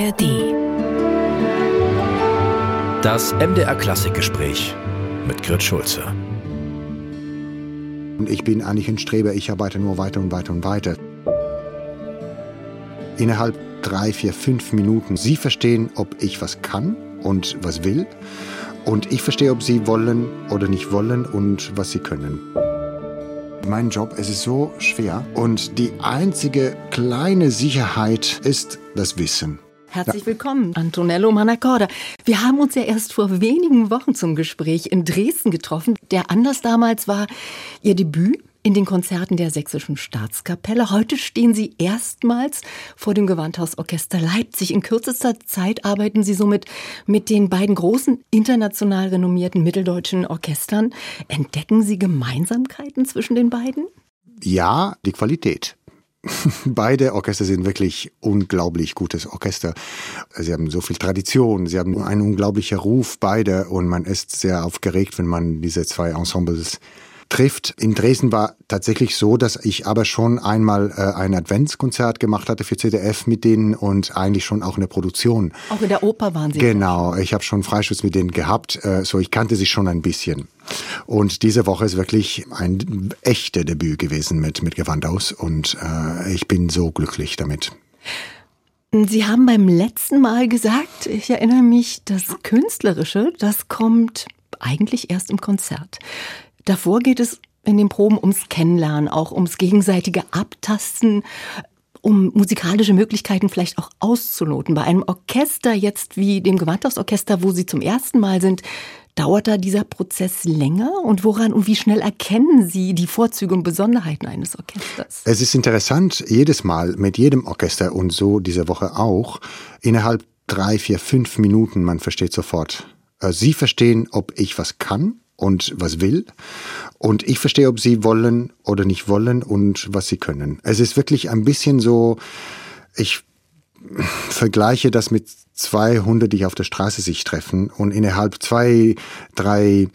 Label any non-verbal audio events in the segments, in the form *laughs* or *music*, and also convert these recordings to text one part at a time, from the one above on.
ARD. Das MDR Klassikgespräch mit Grit Schulze. Und ich bin eigentlich ein Streber, ich arbeite nur weiter und weiter und weiter. Innerhalb drei, vier, fünf Minuten, Sie verstehen, ob ich was kann und was will. Und ich verstehe, ob Sie wollen oder nicht wollen und was Sie können. Mein Job, es ist so schwer und die einzige kleine Sicherheit ist das Wissen. Herzlich willkommen, Antonello Manacorda. Wir haben uns ja erst vor wenigen Wochen zum Gespräch in Dresden getroffen. Der Anlass damals war Ihr Debüt in den Konzerten der Sächsischen Staatskapelle. Heute stehen Sie erstmals vor dem Gewandhausorchester Leipzig. In kürzester Zeit arbeiten Sie somit mit den beiden großen international renommierten mitteldeutschen Orchestern. Entdecken Sie Gemeinsamkeiten zwischen den beiden? Ja, die Qualität. *laughs* Beide Orchester sind wirklich unglaublich gutes Orchester. Sie haben so viel Tradition, sie haben einen unglaublichen Ruf, beide, und man ist sehr aufgeregt, wenn man diese zwei Ensembles trifft. In Dresden war tatsächlich so, dass ich aber schon einmal äh, ein Adventskonzert gemacht hatte für ZDF mit denen und eigentlich schon auch in der Produktion. Auch in der Oper waren Sie. Genau, ich habe schon Freischutz mit denen gehabt, äh, so ich kannte sie schon ein bisschen. Und diese Woche ist wirklich ein echter Debüt gewesen mit, mit Gewandhaus und äh, ich bin so glücklich damit. Sie haben beim letzten Mal gesagt, ich erinnere mich, das Künstlerische, das kommt eigentlich erst im Konzert. Davor geht es in den Proben ums Kennenlernen, auch ums gegenseitige Abtasten, um musikalische Möglichkeiten vielleicht auch auszuloten. Bei einem Orchester jetzt wie dem Gewandhausorchester, wo Sie zum ersten Mal sind, dauert da dieser Prozess länger? Und woran und wie schnell erkennen Sie die Vorzüge und Besonderheiten eines Orchesters? Es ist interessant, jedes Mal mit jedem Orchester und so diese Woche auch, innerhalb drei, vier, fünf Minuten, man versteht sofort. Äh, Sie verstehen, ob ich was kann und was will. Und ich verstehe, ob sie wollen oder nicht wollen und was sie können. Es ist wirklich ein bisschen so, ich vergleiche das mit zwei Hunde, die auf der Straße sich treffen und innerhalb zwei, drei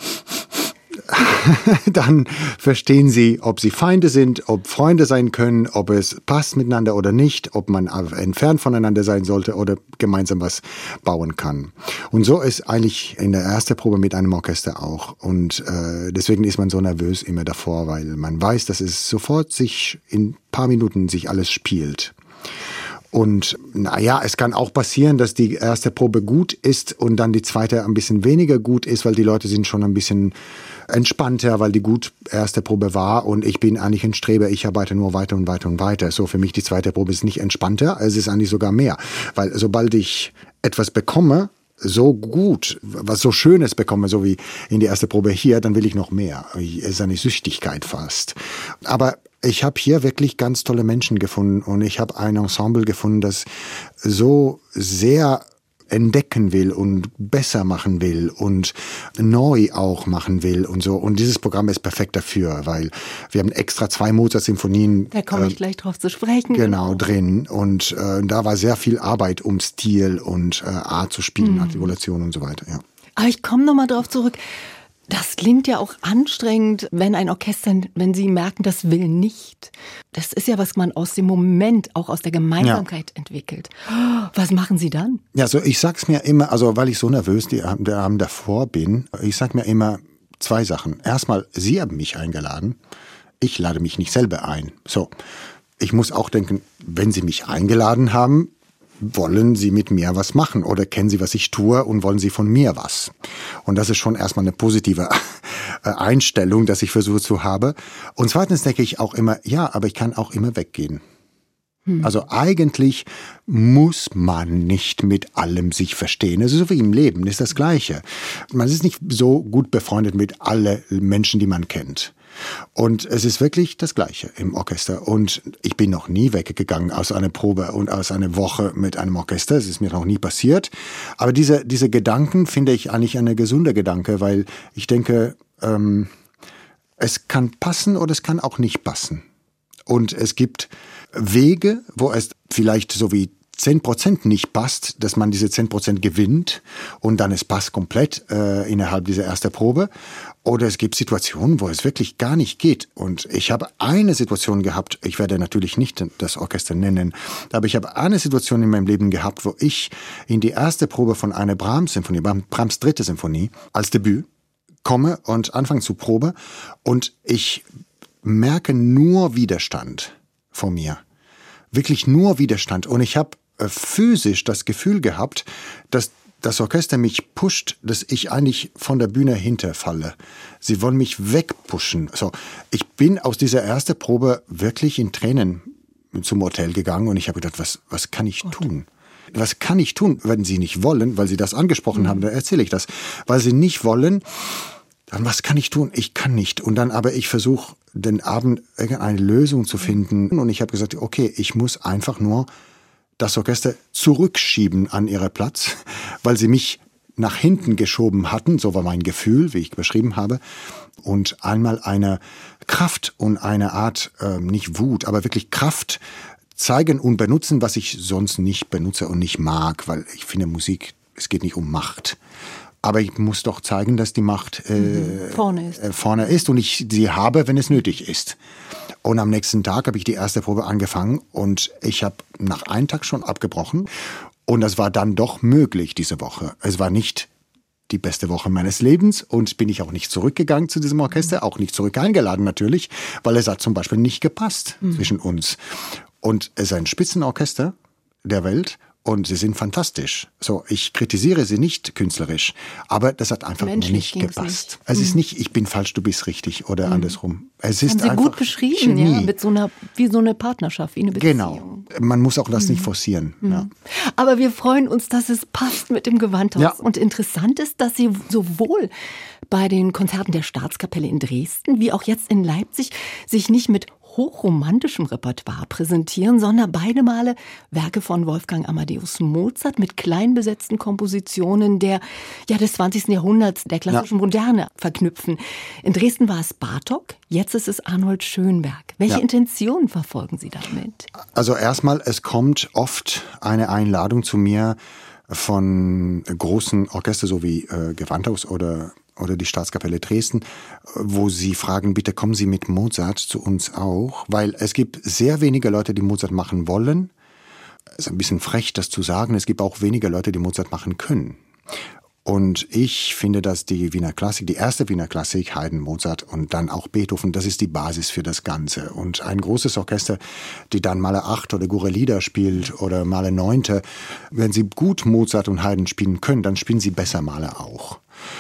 *laughs* dann verstehen sie, ob sie Feinde sind, ob Freunde sein können, ob es passt miteinander oder nicht, ob man entfernt voneinander sein sollte oder gemeinsam was bauen kann. Und so ist eigentlich in der ersten Probe mit einem Orchester auch. Und äh, deswegen ist man so nervös immer davor, weil man weiß, dass es sofort sich in paar Minuten sich alles spielt. Und naja, es kann auch passieren, dass die erste Probe gut ist und dann die zweite ein bisschen weniger gut ist, weil die Leute sind schon ein bisschen entspannter, weil die gut erste Probe war und ich bin eigentlich ein Streber, ich arbeite nur weiter und weiter und weiter. So für mich die zweite Probe ist nicht entspannter, es ist eigentlich sogar mehr, weil sobald ich etwas bekomme, so gut, was so Schönes bekomme, so wie in die erste Probe hier, dann will ich noch mehr. Es ist eine Süchtigkeit fast. Aber ich habe hier wirklich ganz tolle Menschen gefunden und ich habe ein Ensemble gefunden, das so sehr entdecken will und besser machen will und neu auch machen will und so. Und dieses Programm ist perfekt dafür, weil wir haben extra zwei Mozart-Sinfonien. Da komme ich äh, gleich drauf zu sprechen. Genau, genau. drin. Und äh, da war sehr viel Arbeit um Stil und äh, Art zu spielen, mhm. Artikulation und so weiter, ja. Aber ich komme nochmal drauf zurück. Das klingt ja auch anstrengend, wenn ein Orchester, wenn sie merken, das will nicht. Das ist ja, was man aus dem Moment, auch aus der Gemeinsamkeit ja. entwickelt. Was machen Sie dann? Ja, so ich sag's mir immer, also weil ich so nervös die Abend davor bin, ich sag mir immer zwei Sachen. Erstmal, Sie haben mich eingeladen. Ich lade mich nicht selber ein. So. Ich muss auch denken, wenn Sie mich eingeladen haben, wollen Sie mit mir was machen oder kennen Sie, was ich tue und wollen Sie von mir was? Und das ist schon erstmal eine positive äh, Einstellung, dass ich versuche zu haben. Und zweitens denke ich auch immer, ja, aber ich kann auch immer weggehen. Hm. Also eigentlich muss man nicht mit allem sich verstehen. Also so wie im Leben ist das Gleiche. Man ist nicht so gut befreundet mit allen Menschen, die man kennt. Und es ist wirklich das Gleiche im Orchester. Und ich bin noch nie weggegangen aus einer Probe und aus einer Woche mit einem Orchester. Es ist mir noch nie passiert. Aber diese, diese Gedanken finde ich eigentlich eine gesunde Gedanke, weil ich denke, ähm, es kann passen oder es kann auch nicht passen. Und es gibt Wege, wo es vielleicht so wie 10% nicht passt, dass man diese 10% gewinnt und dann es passt komplett äh, innerhalb dieser ersten Probe. Oder es gibt Situationen, wo es wirklich gar nicht geht. Und ich habe eine Situation gehabt, ich werde natürlich nicht das Orchester nennen, aber ich habe eine Situation in meinem Leben gehabt, wo ich in die erste Probe von einer Brahms-Symphonie, Brahms dritte Symphonie, als Debüt komme und anfange zu Probe und ich merke nur Widerstand vor mir. Wirklich nur Widerstand. Und ich habe physisch das Gefühl gehabt, dass das Orchester mich pusht, dass ich eigentlich von der Bühne hinterfalle. Sie wollen mich wegpushen. So, ich bin aus dieser ersten Probe wirklich in Tränen zum Hotel gegangen und ich habe gedacht, was, was kann ich Gott. tun? Was kann ich tun, wenn Sie nicht wollen, weil Sie das angesprochen mhm. haben, dann erzähle ich das. Weil Sie nicht wollen, dann was kann ich tun? Ich kann nicht. Und dann aber ich versuche den Abend irgendeine Lösung zu finden und ich habe gesagt, okay, ich muss einfach nur das Orchester zurückschieben an ihrer Platz, weil sie mich nach hinten geschoben hatten, so war mein Gefühl, wie ich beschrieben habe, und einmal eine Kraft und eine Art, äh, nicht Wut, aber wirklich Kraft zeigen und benutzen, was ich sonst nicht benutze und nicht mag, weil ich finde Musik, es geht nicht um Macht. Aber ich muss doch zeigen, dass die Macht äh, mhm. vorne, ist. Äh, vorne ist und ich sie habe, wenn es nötig ist. Und am nächsten Tag habe ich die erste Probe angefangen und ich habe nach einem Tag schon abgebrochen. Und das war dann doch möglich diese Woche. Es war nicht die beste Woche meines Lebens und bin ich auch nicht zurückgegangen zu diesem Orchester, auch nicht zurück eingeladen natürlich, weil es hat zum Beispiel nicht gepasst mhm. zwischen uns. Und es ist ein Spitzenorchester der Welt und sie sind fantastisch. So, ich kritisiere sie nicht künstlerisch, aber das hat einfach Menschlich nicht gepasst. Nicht. Es ist mhm. nicht, ich bin falsch, du bist richtig oder mhm. andersrum. Es ist Haben Sie gut beschrieben, Chemie. ja, mit so einer, wie so eine Partnerschaft, wie eine Beziehung. Genau. Man muss auch das mhm. nicht forcieren. Mhm. Ja. Aber wir freuen uns, dass es passt mit dem Gewandhaus. Ja. Und interessant ist, dass Sie sowohl bei den Konzerten der Staatskapelle in Dresden wie auch jetzt in Leipzig sich nicht mit hochromantischem Repertoire präsentieren, sondern beide Male Werke von Wolfgang Amadeus Mozart mit kleinbesetzten Kompositionen der, ja, des 20. Jahrhunderts, der klassischen ja. Moderne verknüpfen. In Dresden war es Bartok, jetzt ist es Arnold Schönberg. Welche ja. Intention verfolgen Sie damit? Also erstmal, es kommt oft eine Einladung zu mir von großen Orchester, so wie äh, Gewandhaus oder oder die Staatskapelle Dresden, wo sie fragen, bitte kommen Sie mit Mozart zu uns auch, weil es gibt sehr wenige Leute, die Mozart machen wollen. Es ist ein bisschen frech, das zu sagen. Es gibt auch wenige Leute, die Mozart machen können. Und ich finde, dass die Wiener Klassik, die erste Wiener Klassik, Haydn, Mozart und dann auch Beethoven, das ist die Basis für das Ganze. Und ein großes Orchester, die dann Male acht oder Gure Lieder spielt oder Male neunte, wenn sie gut Mozart und Haydn spielen können, dann spielen sie besser Male auch.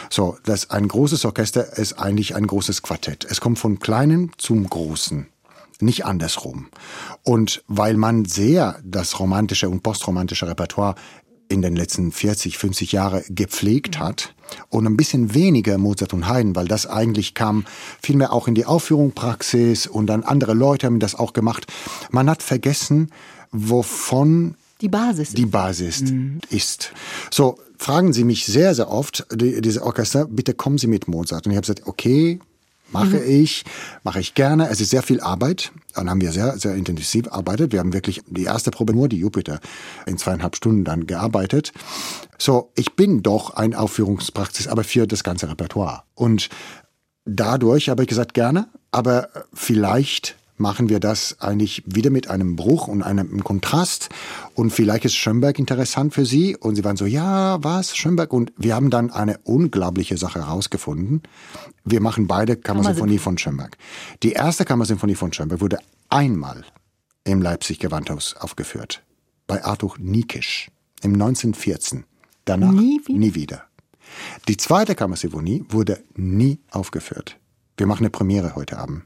So, das ein großes Orchester ist eigentlich ein großes Quartett. Es kommt von kleinen zum großen nicht andersrum. Und weil man sehr das romantische und postromantische Repertoire in den letzten 40, 50 Jahren gepflegt hat und ein bisschen weniger Mozart und Haydn, weil das eigentlich kam vielmehr auch in die Aufführungspraxis und dann andere Leute haben das auch gemacht. Man hat vergessen, wovon die Basis, die Basis mhm. ist. So, fragen Sie mich sehr, sehr oft, die, diese Orchester, bitte kommen Sie mit Mozart. Und ich habe gesagt, okay, mache mhm. ich, mache ich gerne. Es ist sehr viel Arbeit. Dann haben wir sehr, sehr intensiv arbeitet. Wir haben wirklich die erste Probe nur die Jupiter in zweieinhalb Stunden dann gearbeitet. So, ich bin doch ein Aufführungspraxis, aber für das ganze Repertoire. Und dadurch habe ich gesagt, gerne, aber vielleicht machen wir das eigentlich wieder mit einem Bruch und einem Kontrast. Und vielleicht ist Schönberg interessant für Sie. Und Sie waren so, ja, was, Schönberg? Und wir haben dann eine unglaubliche Sache herausgefunden. Wir machen beide Kammersinfonie von Schönberg. Die erste Kammersinfonie von Schönberg wurde einmal im Leipzig Gewandhaus aufgeführt. Bei Arthur Niekisch im 1914. Danach nie wieder. nie wieder. Die zweite Kammersinfonie wurde nie aufgeführt. Wir machen eine Premiere heute Abend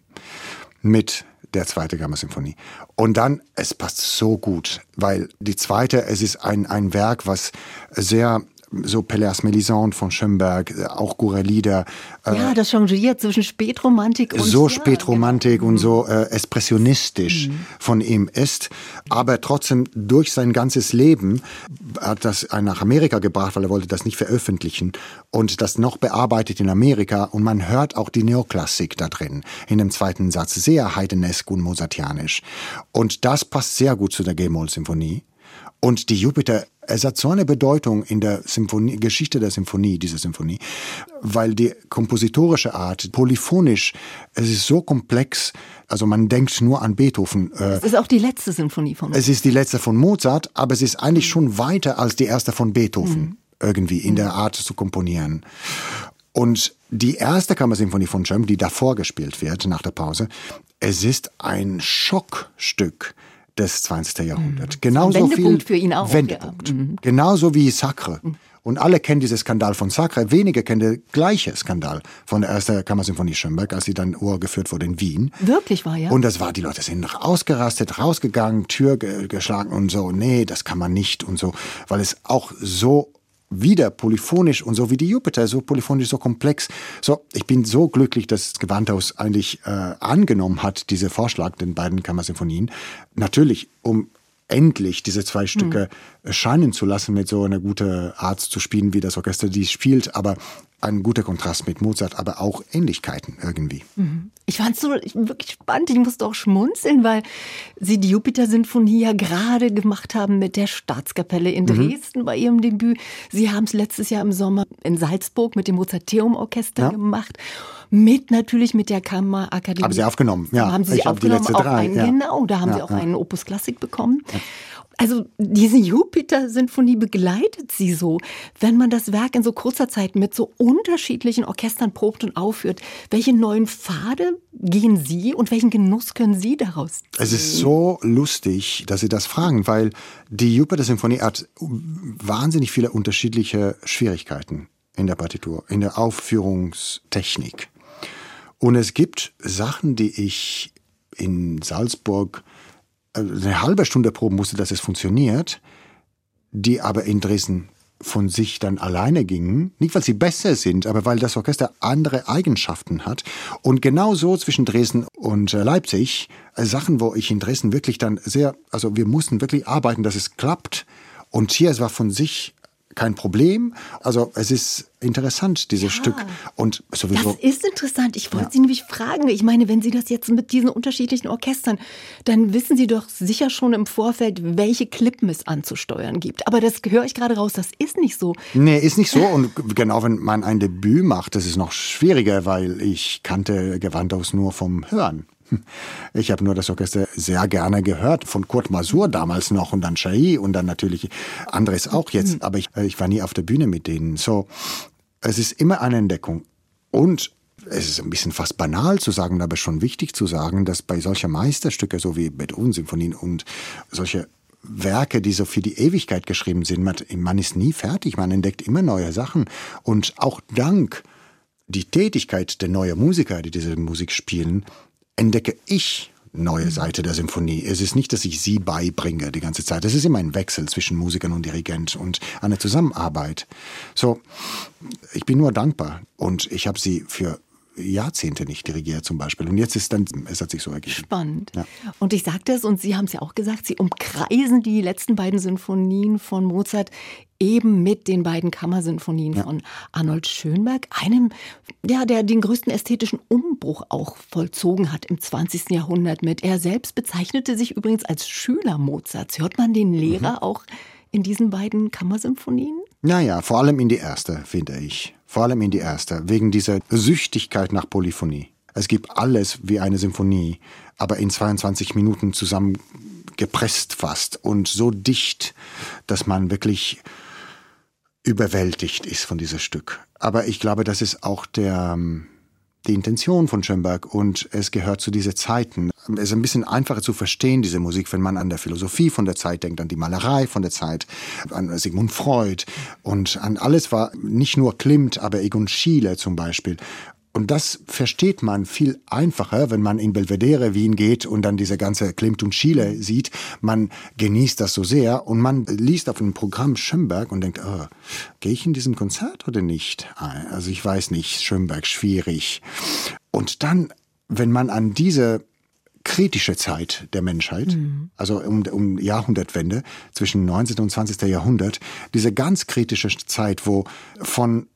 mit der zweite Kammersymphonie. Und dann, es passt so gut, weil die zweite, es ist ein, ein Werk, was sehr so Pelléas Mélisande von Schönberg, auch Gurelieder. Äh, ja, das changiert zwischen Spätromantik und so Spätromantik ja, genau. und so äh, expressionistisch mhm. von ihm ist, aber trotzdem durch sein ganzes Leben hat das nach Amerika gebracht, weil er wollte das nicht veröffentlichen und das noch bearbeitet in Amerika und man hört auch die Neoklassik da drin in dem zweiten Satz sehr heidenesk und mozartianisch und das passt sehr gut zu der G-Moll-Symphonie Und die Jupiter, es hat so eine Bedeutung in der Symphonie, Geschichte der Symphonie, dieser Symphonie, weil die kompositorische Art, polyphonisch, es ist so komplex, also man denkt nur an Beethoven. Äh, es ist auch die letzte Symphonie von Mozart. Es ist die letzte von Mozart, aber es ist eigentlich mhm. schon weiter als die erste von Beethoven, mhm. irgendwie in mhm. der Art zu komponieren. Und die erste Kammersymphonie von Schöm, die davor gespielt wird, nach der Pause, es ist ein Schockstück des 20. Jahrhunderts. Mhm. Genauso Wendepunkt viel für ihn auch. Wendepunkt. Ja. Mhm. Genauso wie Sacre. Mhm. Und alle kennen diesen Skandal von Sacre. Wenige kennen den gleichen Skandal von der ersten Kammersymphonie Schönberg, als sie dann urgeführt wurde in Wien. Wirklich war ja. Und das war, die Leute sind ausgerastet, rausgegangen, Tür geschlagen und so. Nee, das kann man nicht und so, weil es auch so wieder polyphonisch und so wie die Jupiter, so polyphonisch, so komplex. So, ich bin so glücklich, dass das Gewandhaus eigentlich äh, angenommen hat, diese Vorschlag, den beiden Kammersymphonien. Natürlich, um endlich diese zwei Stücke mhm. scheinen zu lassen, mit so einer guten Art zu spielen, wie das Orchester dies spielt, aber ein guter Kontrast mit Mozart, aber auch Ähnlichkeiten irgendwie. Mhm. Ich fand es so wirklich spannend. Ich musste auch schmunzeln, weil Sie die Jupiter-Sinfonie ja gerade gemacht haben mit der Staatskapelle in mhm. Dresden mhm. bei Ihrem Debüt. Sie haben es letztes Jahr im Sommer in Salzburg mit dem Mozarteum-Orchester ja. gemacht. Mit natürlich mit der Kammerakademie. Haben Sie aufgenommen, ja. Haben Sie sie aufgenommen, die letzte drei, einen, ja. genau. Da haben ja, Sie auch einen Opus Klassik bekommen. Also diese Jupiter-Sinfonie begleitet sie so, wenn man das Werk in so kurzer Zeit mit so unterschiedlichen Orchestern probt und aufführt. Welche neuen Pfade gehen Sie und welchen Genuss können Sie daraus ziehen? Es ist so lustig, dass Sie das fragen, weil die Jupiter-Sinfonie hat wahnsinnig viele unterschiedliche Schwierigkeiten in der Partitur, in der Aufführungstechnik. Und es gibt Sachen, die ich in Salzburg eine halbe Stunde proben musste, dass es funktioniert, die aber in Dresden von sich dann alleine gingen. Nicht, weil sie besser sind, aber weil das Orchester andere Eigenschaften hat. Und genau so zwischen Dresden und äh, Leipzig, äh, Sachen, wo ich in Dresden wirklich dann sehr, also wir mussten wirklich arbeiten, dass es klappt. Und hier, es war von sich kein Problem. Also es ist interessant, dieses ja, Stück. Und sowieso. Das ist interessant. Ich wollte ja. Sie nämlich fragen. Ich meine, wenn Sie das jetzt mit diesen unterschiedlichen Orchestern, dann wissen Sie doch sicher schon im Vorfeld, welche Klippen es anzusteuern gibt. Aber das höre ich gerade raus, das ist nicht so. Nee, ist nicht so. Und genau, wenn man ein Debüt macht, das ist noch schwieriger, weil ich kannte Gewandhaus nur vom Hören. Ich habe nur das Orchester sehr gerne gehört, von Kurt Masur damals noch und dann Chai und dann natürlich Andres auch jetzt, mhm. aber ich, äh, ich war nie auf der Bühne mit denen. So, es ist immer eine Entdeckung. Und es ist ein bisschen fast banal zu sagen, aber schon wichtig zu sagen, dass bei solchen Meisterstücke, so wie Beethoven-Symphonien und solche Werke, die so für die Ewigkeit geschrieben sind, man, man ist nie fertig, man entdeckt immer neue Sachen. Und auch dank die Tätigkeit der neuen Musiker, die diese Musik spielen, entdecke ich neue. Seite der Symphonie. Es ist nicht, dass ich sie beibringe die ganze Zeit. Es ist immer ein Wechsel zwischen Musikern und Dirigent und eine Zusammenarbeit. So, ich bin nur dankbar und ich habe sie für Jahrzehnte nicht dirigiert zum Beispiel. Und jetzt ist dann, es hat sich so ergeben. Spannend. Ja. Und ich sagte es, und Sie haben es ja auch gesagt, Sie umkreisen die letzten beiden Sinfonien von Mozart eben mit den beiden Kammersinfonien ja. von Arnold Schönberg, einem, ja, der den größten ästhetischen Umbruch auch vollzogen hat im 20. Jahrhundert mit. Er selbst bezeichnete sich übrigens als Schüler Mozarts. Hört man den Lehrer mhm. auch in diesen beiden Kammersinfonien? Naja, vor allem in die erste, finde ich. Vor allem in die erste, wegen dieser Süchtigkeit nach Polyphonie. Es gibt alles wie eine Symphonie, aber in 22 Minuten zusammengepresst fast und so dicht, dass man wirklich überwältigt ist von diesem Stück. Aber ich glaube, das ist auch der, ähm, die Intention von Schönberg und es gehört zu diesen Zeiten. Es ist ein bisschen einfacher zu verstehen, diese Musik, wenn man an der Philosophie von der Zeit denkt, an die Malerei von der Zeit, an Sigmund Freud und an alles war nicht nur Klimt, aber Egon Schiele zum Beispiel. Und das versteht man viel einfacher, wenn man in Belvedere Wien geht und dann diese ganze Klimt und Schiele sieht. Man genießt das so sehr und man liest auf dem Programm Schönberg und denkt, oh, gehe ich in diesem Konzert oder nicht? Also ich weiß nicht, Schönberg, schwierig. Und dann, wenn man an diese kritische Zeit der Menschheit, mhm. also um, um Jahrhundertwende zwischen 19. und 20. Jahrhundert, diese ganz kritische Zeit, wo von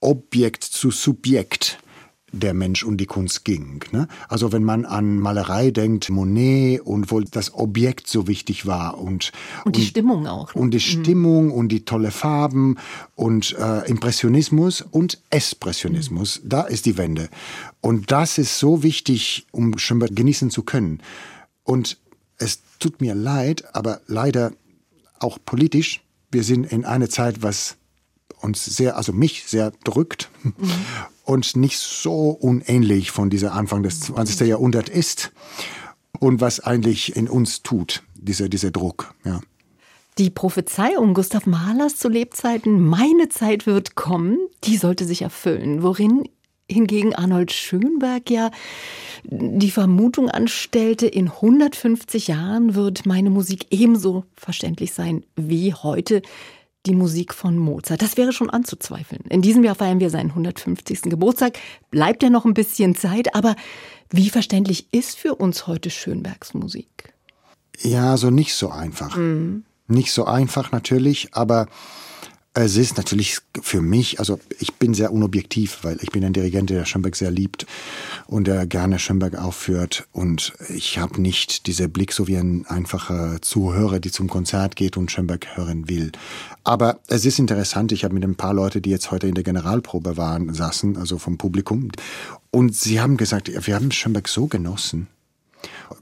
Objekt zu Subjekt der Mensch und die Kunst ging. Ne? Also wenn man an Malerei denkt, Monet und wo das Objekt so wichtig war und und die und, Stimmung auch. Ne? Und die mhm. Stimmung und die tolle Farben und äh, Impressionismus und Espressionismus, mhm. da ist die Wende. Und das ist so wichtig, um Schönberg genießen zu können. Und es tut mir leid, aber leider auch politisch. Wir sind in einer Zeit, was uns sehr, also mich sehr drückt mhm. und nicht so unähnlich von dieser Anfang des 20. Jahrhunderts ist und was eigentlich in uns tut, dieser, dieser Druck, ja. Die Prophezeiung Gustav Mahlers zu Lebzeiten, meine Zeit wird kommen, die sollte sich erfüllen. Worin hingegen Arnold Schönberg ja die Vermutung anstellte, in 150 Jahren wird meine Musik ebenso verständlich sein wie heute die Musik von Mozart. Das wäre schon anzuzweifeln. In diesem Jahr feiern wir seinen 150. Geburtstag. Bleibt ja noch ein bisschen Zeit, aber wie verständlich ist für uns heute Schönbergs Musik? Ja, so nicht so einfach. Mhm. Nicht so einfach natürlich, aber es ist natürlich für mich, also ich bin sehr unobjektiv, weil ich bin ein Dirigent, der Schönberg sehr liebt und der gerne Schönberg aufführt. Und ich habe nicht diesen Blick so wie ein einfacher Zuhörer, die zum Konzert geht und Schönberg hören will. Aber es ist interessant, ich habe mit ein paar Leuten, die jetzt heute in der Generalprobe waren, saßen, also vom Publikum, und sie haben gesagt, wir haben Schönberg so genossen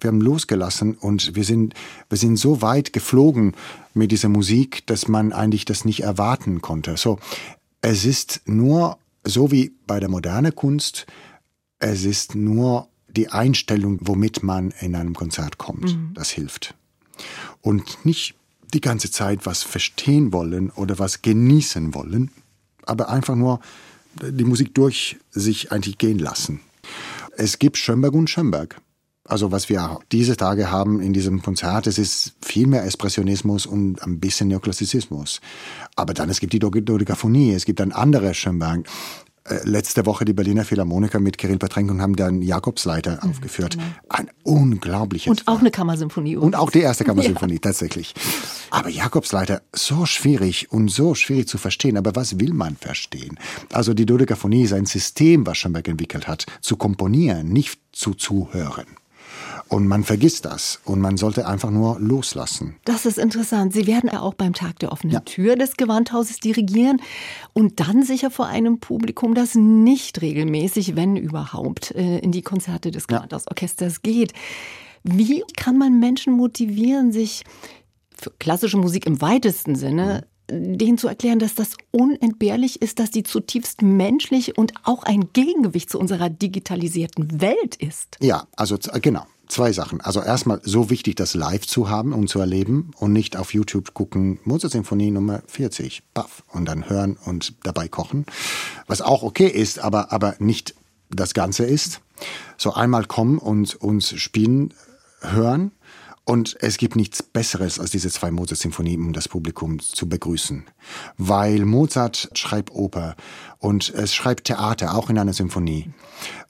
wir haben losgelassen und wir sind, wir sind so weit geflogen mit dieser Musik, dass man eigentlich das nicht erwarten konnte. So, es ist nur so wie bei der modernen Kunst, es ist nur die Einstellung, womit man in einem Konzert kommt. Mhm. Das hilft. Und nicht die ganze Zeit was verstehen wollen oder was genießen wollen, aber einfach nur die Musik durch sich eigentlich gehen lassen. Es gibt Schönberg und Schönberg. Also was wir diese Tage haben in diesem Konzert, es ist viel mehr Expressionismus und ein bisschen Neoklassizismus. Aber dann es gibt die Dodekaphonie, es gibt dann andere Schönberg. Äh, letzte Woche die Berliner Philharmoniker mit Kirill Petrenko haben dann Jakobsleiter mhm, aufgeführt. Genau. Ein unglaubliches. Und auch eine Kammersymphonie. Und auch die erste Kammersymphonie, *laughs* ja. tatsächlich. Aber Jakobsleiter, so schwierig und so schwierig zu verstehen. Aber was will man verstehen? Also die Dodekaphonie ist ein System, was Schönberg entwickelt hat, zu komponieren, nicht zu zuhören. Und man vergisst das und man sollte einfach nur loslassen. Das ist interessant. Sie werden ja auch beim Tag der offenen ja. Tür des Gewandhauses dirigieren und dann sicher vor einem Publikum, das nicht regelmäßig, wenn überhaupt, äh, in die Konzerte des Gewandhausorchesters geht. Wie kann man Menschen motivieren, sich für klassische Musik im weitesten Sinne mhm. denen zu erklären, dass das unentbehrlich ist, dass die zutiefst menschlich und auch ein Gegengewicht zu unserer digitalisierten Welt ist. Ja, also genau zwei Sachen. Also erstmal so wichtig, das live zu haben und zu erleben und nicht auf YouTube gucken, Mozart-Symphonie Nummer 40, baff, und dann hören und dabei kochen. Was auch okay ist, aber, aber nicht das Ganze ist. So einmal kommen und uns spielen, hören. Und es gibt nichts Besseres als diese zwei Mozart-Symphonien, um das Publikum zu begrüßen. Weil Mozart schreibt Oper und es schreibt Theater, auch in einer Symphonie.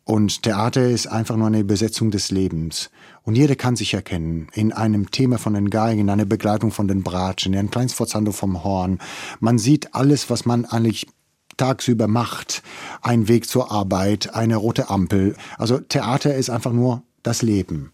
Und Theater ist einfach nur eine Besetzung des Lebens. Und jeder kann sich erkennen in einem Thema von den Geigen, in einer Begleitung von den Bratschen, in einem Kleinstforzando vom Horn. Man sieht alles, was man eigentlich tagsüber macht. Ein Weg zur Arbeit, eine rote Ampel. Also Theater ist einfach nur das Leben.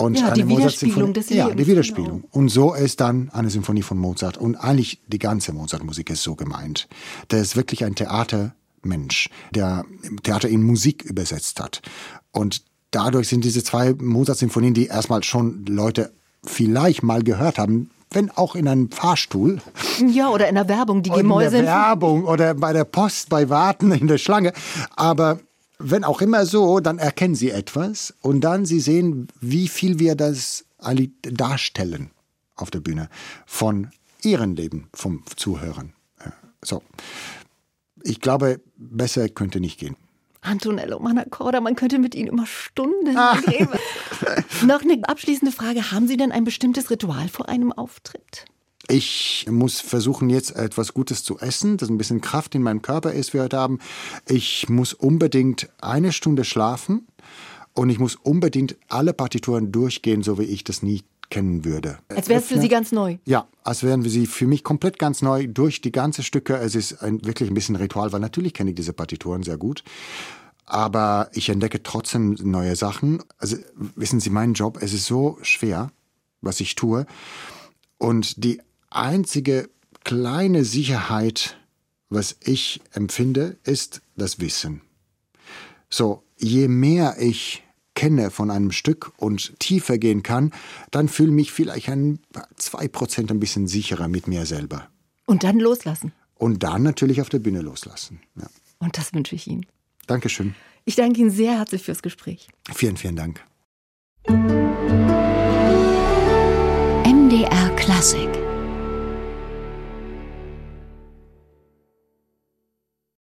Und ja, die Widerspiegelung des Lebens. Ja, die Widerspiegelung. Genau. Und so ist dann eine Symphonie von Mozart. Und eigentlich die ganze Mozart-Musik ist so gemeint. Der ist wirklich ein Theater Mensch, der Theater in Musik übersetzt hat. Und dadurch sind diese zwei Mozart-Symphonien, die erstmal schon Leute vielleicht mal gehört haben, wenn auch in einem Fahrstuhl. Ja, oder in der Werbung, die Gemäuse. In der Werbung oder bei der Post, bei Warten in der Schlange. Aber wenn auch immer so, dann erkennen sie etwas und dann sie sehen, wie viel wir das darstellen auf der Bühne von ihrem Leben, vom Zuhören. So ich glaube, besser könnte nicht gehen. Antonello Manacorda, man könnte mit Ihnen immer Stunden ah. reden. *laughs* Noch eine abschließende Frage. Haben Sie denn ein bestimmtes Ritual vor einem Auftritt? Ich muss versuchen, jetzt etwas Gutes zu essen, dass ein bisschen Kraft in meinem Körper ist, wie wir heute haben. Ich muss unbedingt eine Stunde schlafen und ich muss unbedingt alle Partituren durchgehen, so wie ich das nie kennen würde. Als wäre es für Sie ganz neu? Ja, als wären wir sie für mich komplett ganz neu durch die ganze Stücke. Es ist ein, wirklich ein bisschen Ritual, weil natürlich kenne ich diese Partituren sehr gut. aber ich entdecke trotzdem neue Sachen. Also wissen Sie, mein Job, es ist so schwer, was ich tue. Und die einzige kleine Sicherheit, was ich empfinde, ist das Wissen. So, je mehr ich kenne von einem Stück und tiefer gehen kann, dann fühle ich mich vielleicht ein zwei Prozent ein bisschen sicherer mit mir selber. Und dann loslassen. Und dann natürlich auf der Bühne loslassen. Ja. Und das wünsche ich Ihnen. Dankeschön. Ich danke Ihnen sehr herzlich fürs Gespräch. Vielen, vielen Dank. MDR Klassik